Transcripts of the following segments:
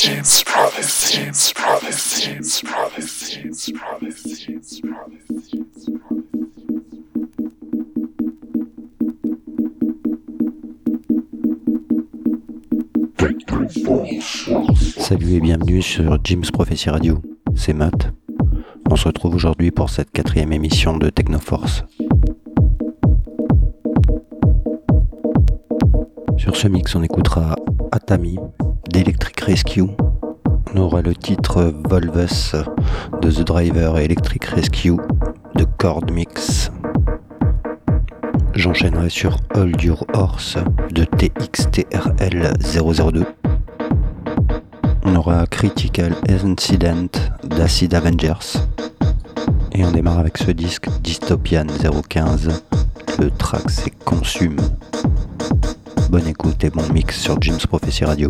Salut et bienvenue sur Jim's Prophecy Radio. C'est Matt. On se retrouve aujourd'hui pour cette quatrième émission de Technoforce. Sur ce mix, on écoutera Atami d'Electric Rescue. On aura le titre Volvus de The Driver et Electric Rescue de Chord Mix. J'enchaînerai sur Hold Your Horse de TXTRL 002. On aura Critical Incident d'Acid Avengers. Et on démarre avec ce disque Dystopian 015. Le track c'est Consume. Bonne écoute et bon mix sur Jim's Prophecy Radio.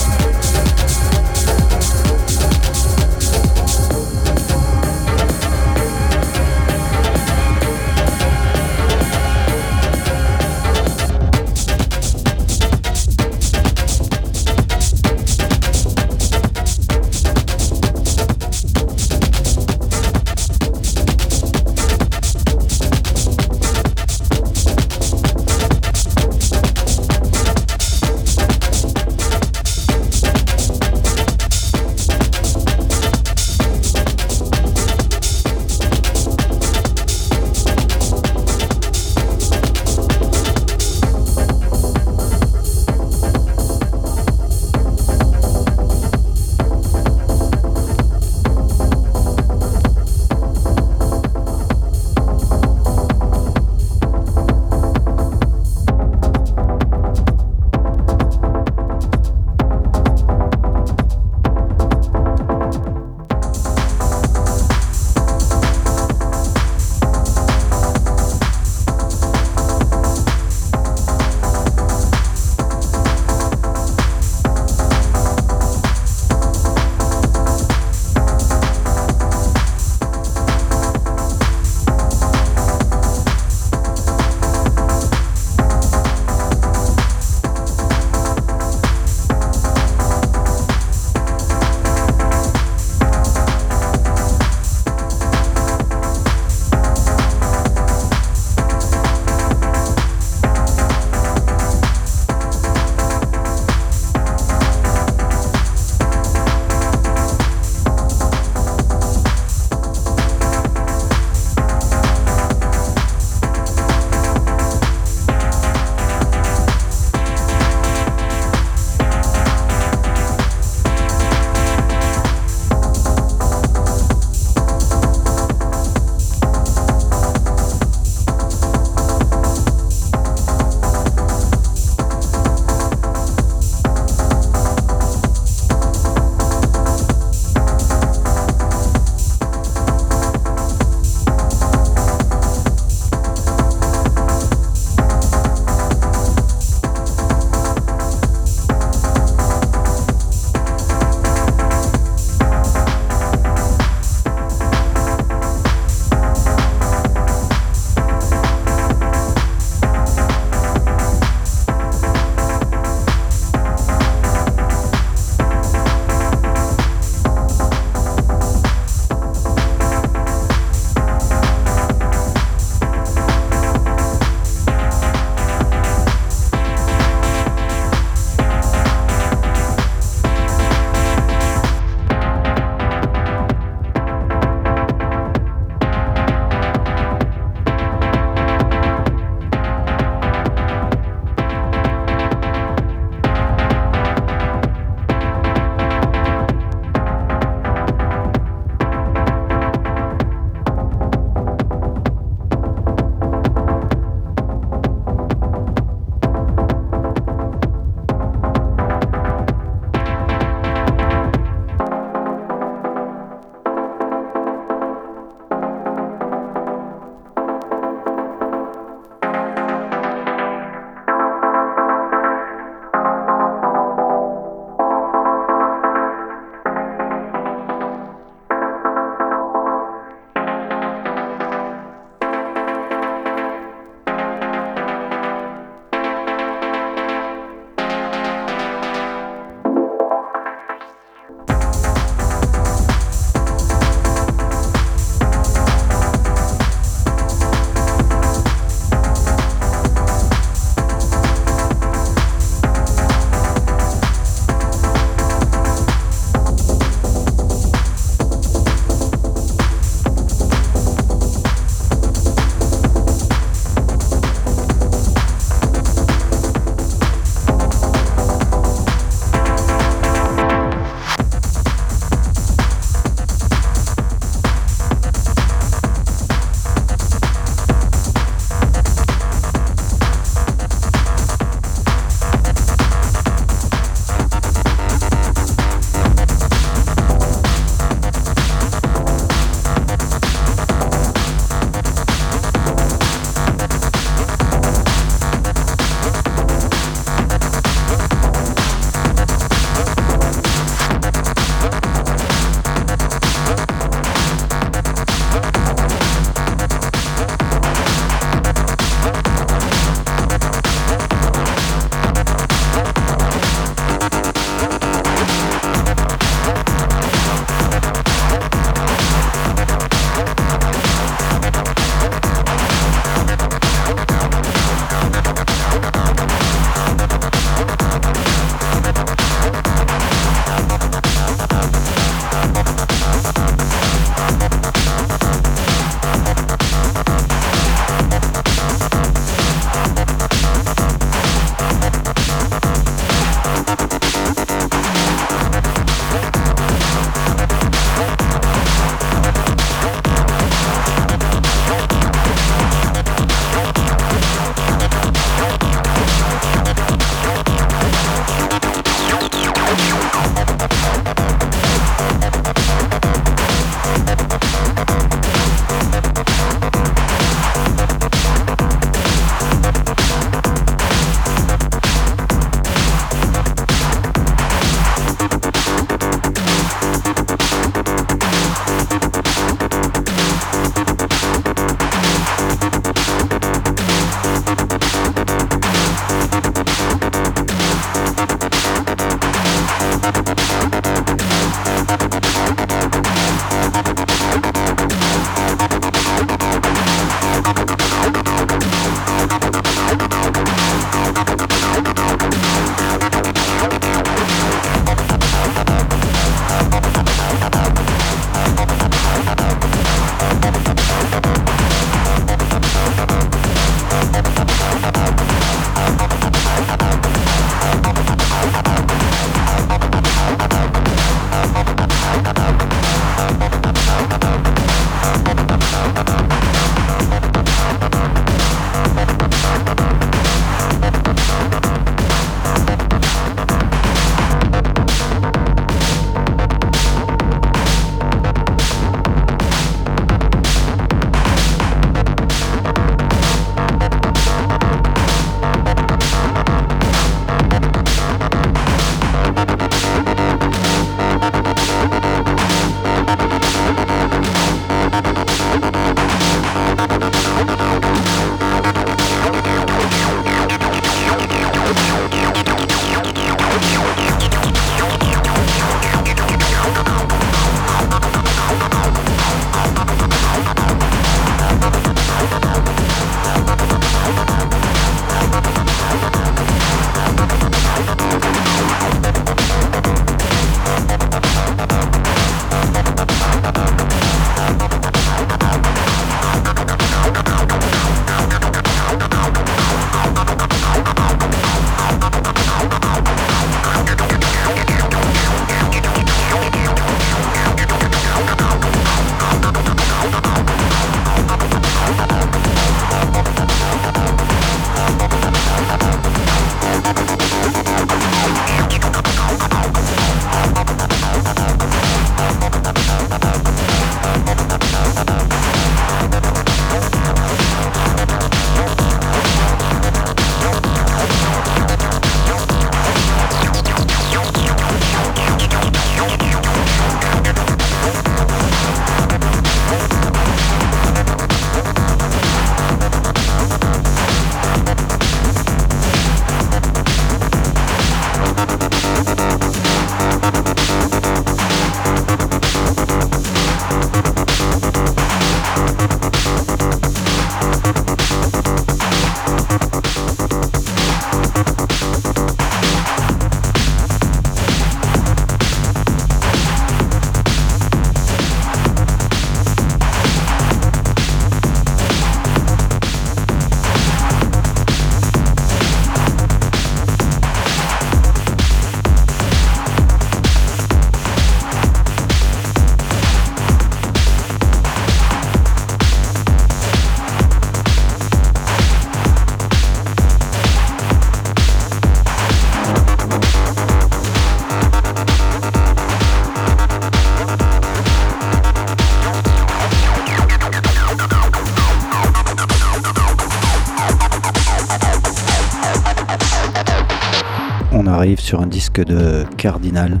De Cardinal.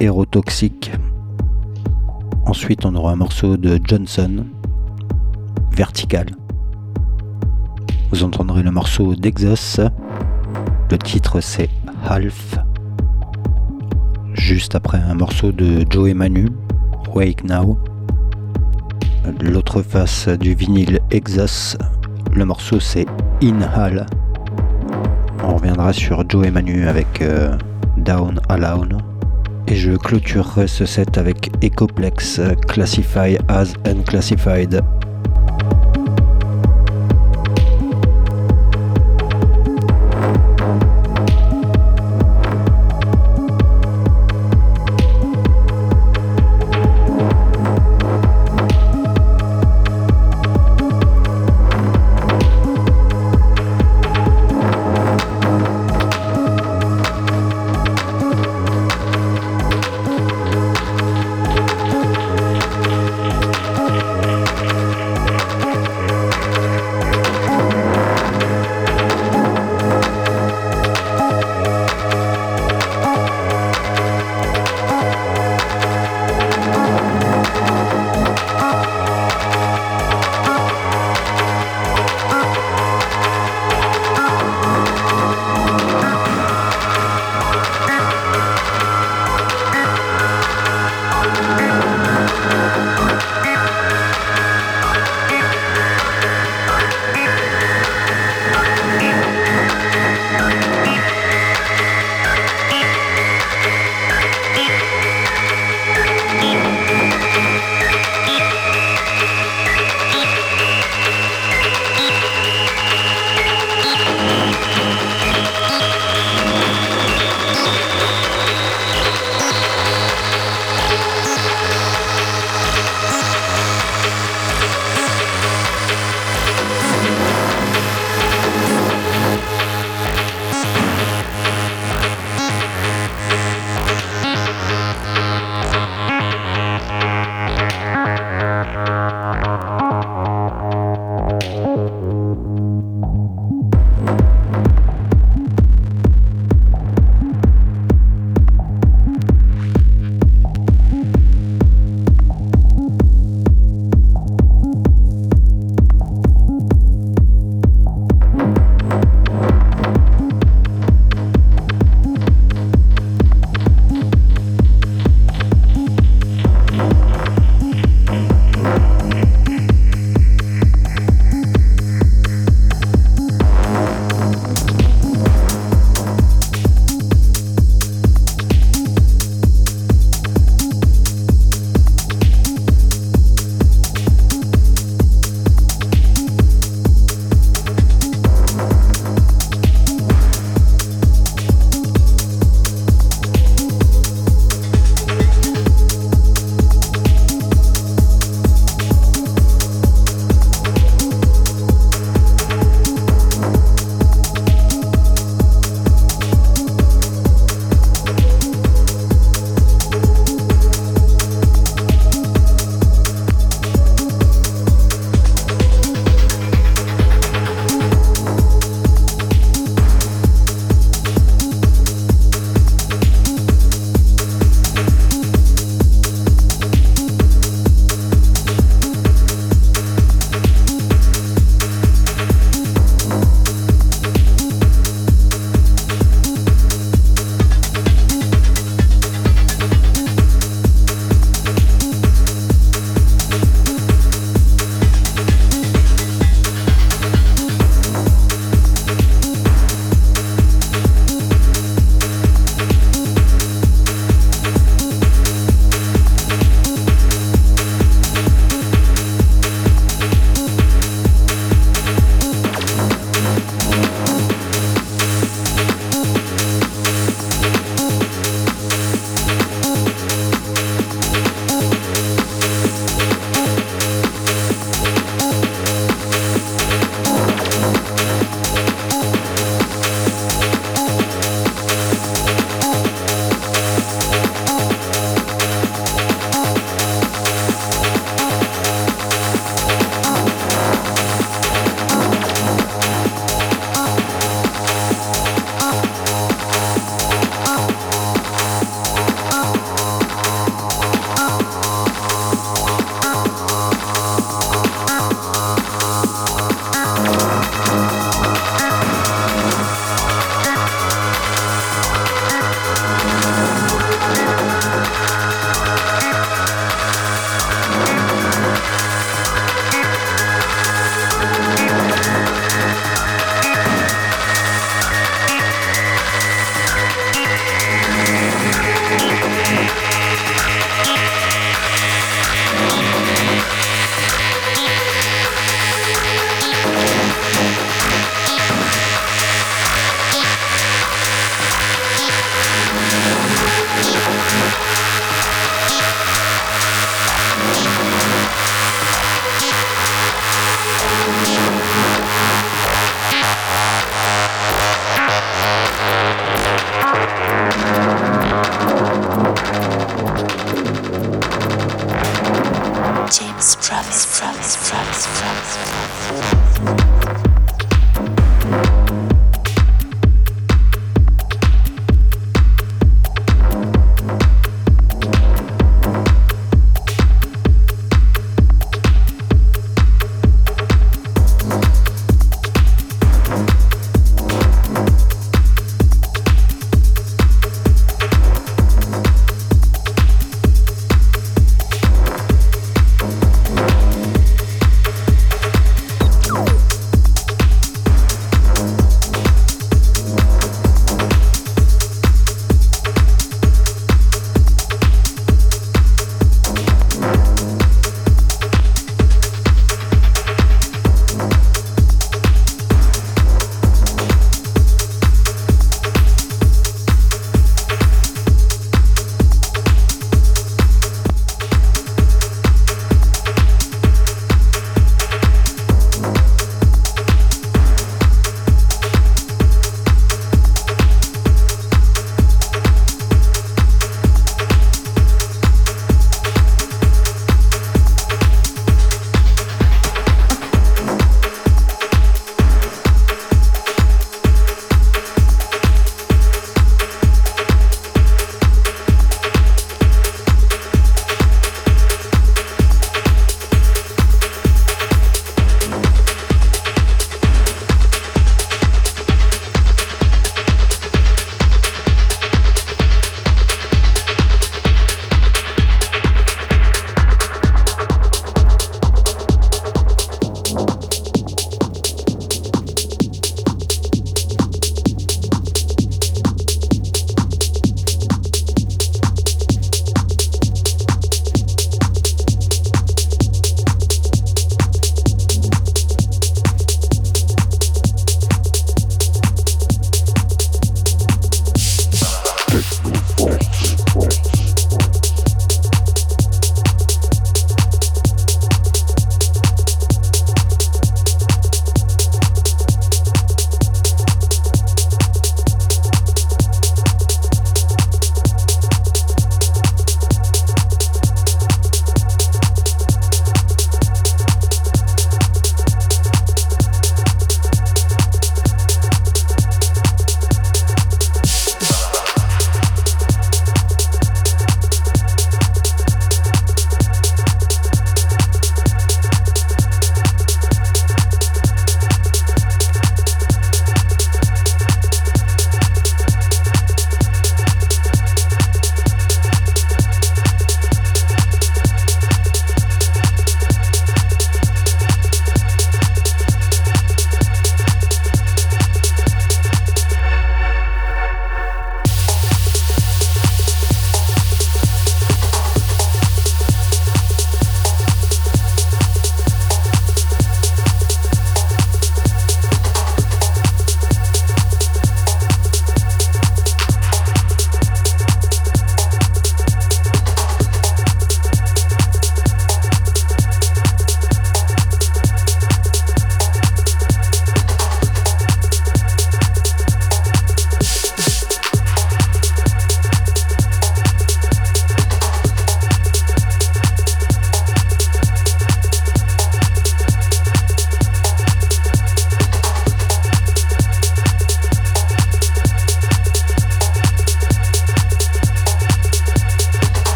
Hérotoxique. Ensuite, on aura un morceau de Johnson, Vertical. Vous entendrez le morceau d'Exos. Le titre c'est Half. Juste après un morceau de Joe Manu, Wake Now. L'autre face du vinyle Exos, le morceau c'est Inhale. On reviendra sur Joe Manu avec euh, Down Alone. Et je clôturerai ce set avec Ecoplex Classify as Unclassified.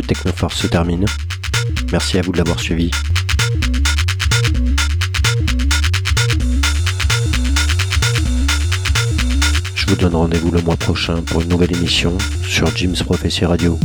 Technoforce se termine. Merci à vous de l'avoir suivi. Je vous donne rendez-vous le mois prochain pour une nouvelle émission sur Jim's Prophecy Radio.